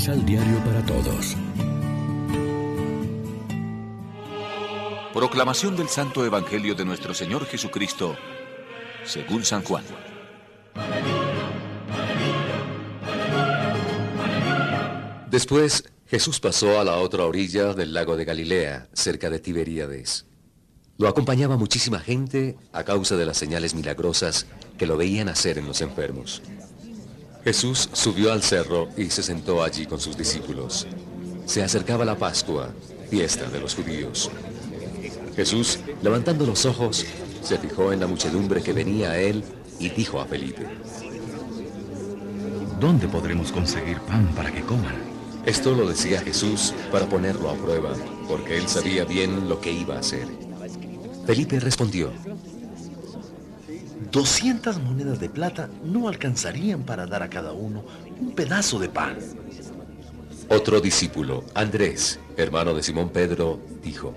Misal Diario para Todos. Proclamación del Santo Evangelio de nuestro Señor Jesucristo, según San Juan. Después, Jesús pasó a la otra orilla del lago de Galilea, cerca de Tiberíades. Lo acompañaba muchísima gente a causa de las señales milagrosas que lo veían hacer en los enfermos. Jesús subió al cerro y se sentó allí con sus discípulos. Se acercaba la Pascua, fiesta de los judíos. Jesús, levantando los ojos, se fijó en la muchedumbre que venía a él y dijo a Felipe, ¿Dónde podremos conseguir pan para que coman? Esto lo decía Jesús para ponerlo a prueba, porque él sabía bien lo que iba a hacer. Felipe respondió, 200 monedas de plata no alcanzarían para dar a cada uno un pedazo de pan. Otro discípulo, Andrés, hermano de Simón Pedro, dijo,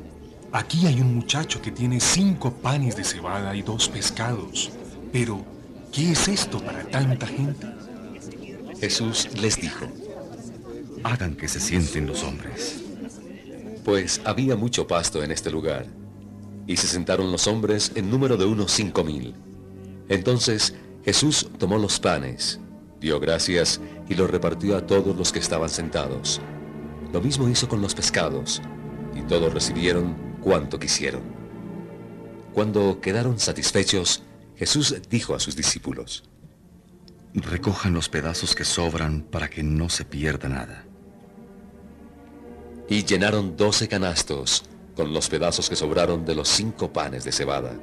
Aquí hay un muchacho que tiene cinco panes de cebada y dos pescados. Pero, ¿qué es esto para tanta gente? Jesús les dijo, Hagan que se sienten los hombres. Pues había mucho pasto en este lugar, y se sentaron los hombres en número de unos cinco mil. Entonces Jesús tomó los panes, dio gracias y los repartió a todos los que estaban sentados. Lo mismo hizo con los pescados, y todos recibieron cuanto quisieron. Cuando quedaron satisfechos, Jesús dijo a sus discípulos, Recojan los pedazos que sobran para que no se pierda nada. Y llenaron doce canastos con los pedazos que sobraron de los cinco panes de cebada.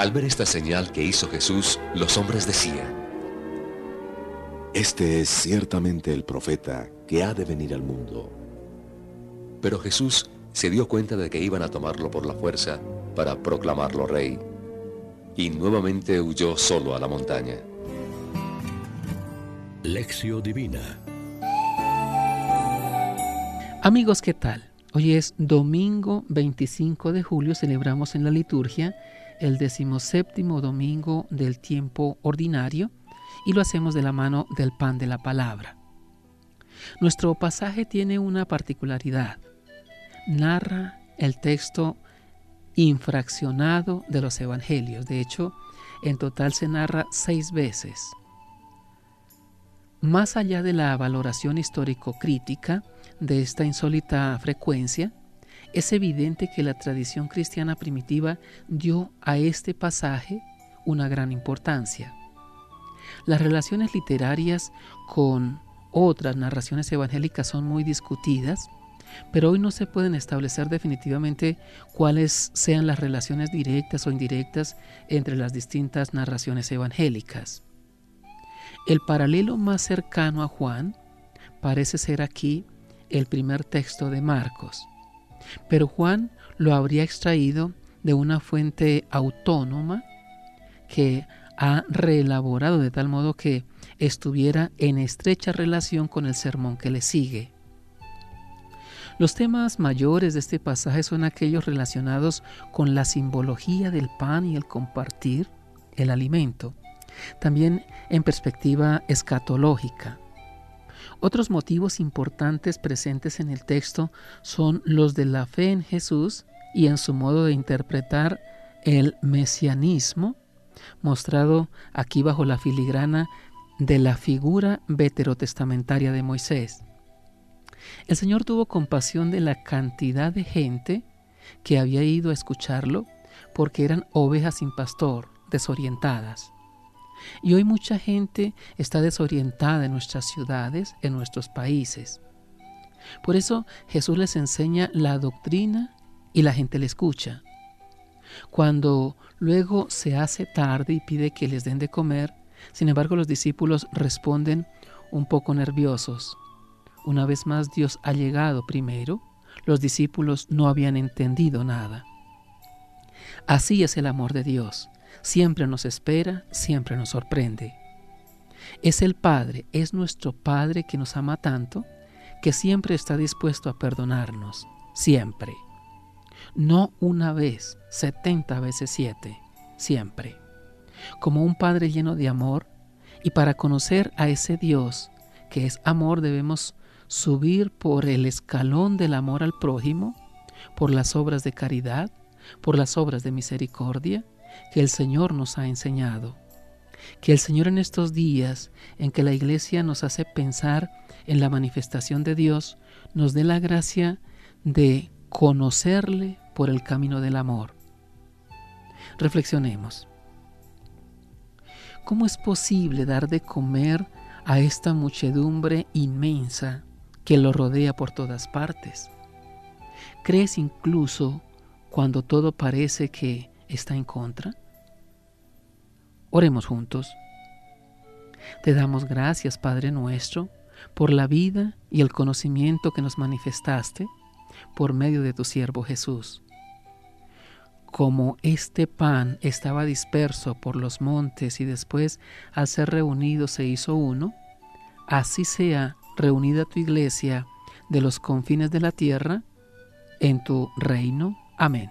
Al ver esta señal que hizo Jesús, los hombres decían, Este es ciertamente el profeta que ha de venir al mundo. Pero Jesús se dio cuenta de que iban a tomarlo por la fuerza para proclamarlo rey, y nuevamente huyó solo a la montaña. Lección Divina Amigos, ¿qué tal? Hoy es domingo 25 de julio, celebramos en la liturgia el decimoséptimo domingo del tiempo ordinario y lo hacemos de la mano del pan de la palabra. Nuestro pasaje tiene una particularidad. Narra el texto infraccionado de los evangelios. De hecho, en total se narra seis veces. Más allá de la valoración histórico-crítica de esta insólita frecuencia, es evidente que la tradición cristiana primitiva dio a este pasaje una gran importancia. Las relaciones literarias con otras narraciones evangélicas son muy discutidas, pero hoy no se pueden establecer definitivamente cuáles sean las relaciones directas o indirectas entre las distintas narraciones evangélicas. El paralelo más cercano a Juan parece ser aquí el primer texto de Marcos, pero Juan lo habría extraído de una fuente autónoma que ha reelaborado de tal modo que estuviera en estrecha relación con el sermón que le sigue. Los temas mayores de este pasaje son aquellos relacionados con la simbología del pan y el compartir el alimento, también en perspectiva escatológica. Otros motivos importantes presentes en el texto son los de la fe en Jesús y en su modo de interpretar el mesianismo, mostrado aquí bajo la filigrana de la figura veterotestamentaria de Moisés. El Señor tuvo compasión de la cantidad de gente que había ido a escucharlo porque eran ovejas sin pastor, desorientadas. Y hoy mucha gente está desorientada en nuestras ciudades, en nuestros países. Por eso Jesús les enseña la doctrina y la gente le escucha. Cuando luego se hace tarde y pide que les den de comer, sin embargo los discípulos responden un poco nerviosos. Una vez más Dios ha llegado primero, los discípulos no habían entendido nada. Así es el amor de Dios siempre nos espera, siempre nos sorprende. Es el Padre, es nuestro Padre que nos ama tanto, que siempre está dispuesto a perdonarnos, siempre. No una vez, setenta veces siete, siempre. Como un Padre lleno de amor, y para conocer a ese Dios que es amor, debemos subir por el escalón del amor al prójimo, por las obras de caridad, por las obras de misericordia que el Señor nos ha enseñado. Que el Señor en estos días en que la Iglesia nos hace pensar en la manifestación de Dios, nos dé la gracia de conocerle por el camino del amor. Reflexionemos. ¿Cómo es posible dar de comer a esta muchedumbre inmensa que lo rodea por todas partes? ¿Crees incluso cuando todo parece que está en contra? Oremos juntos. Te damos gracias, Padre nuestro, por la vida y el conocimiento que nos manifestaste por medio de tu siervo Jesús. Como este pan estaba disperso por los montes y después al ser reunido se hizo uno, así sea reunida tu iglesia de los confines de la tierra en tu reino. Amén.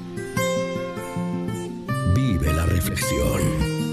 Vive la reflexión.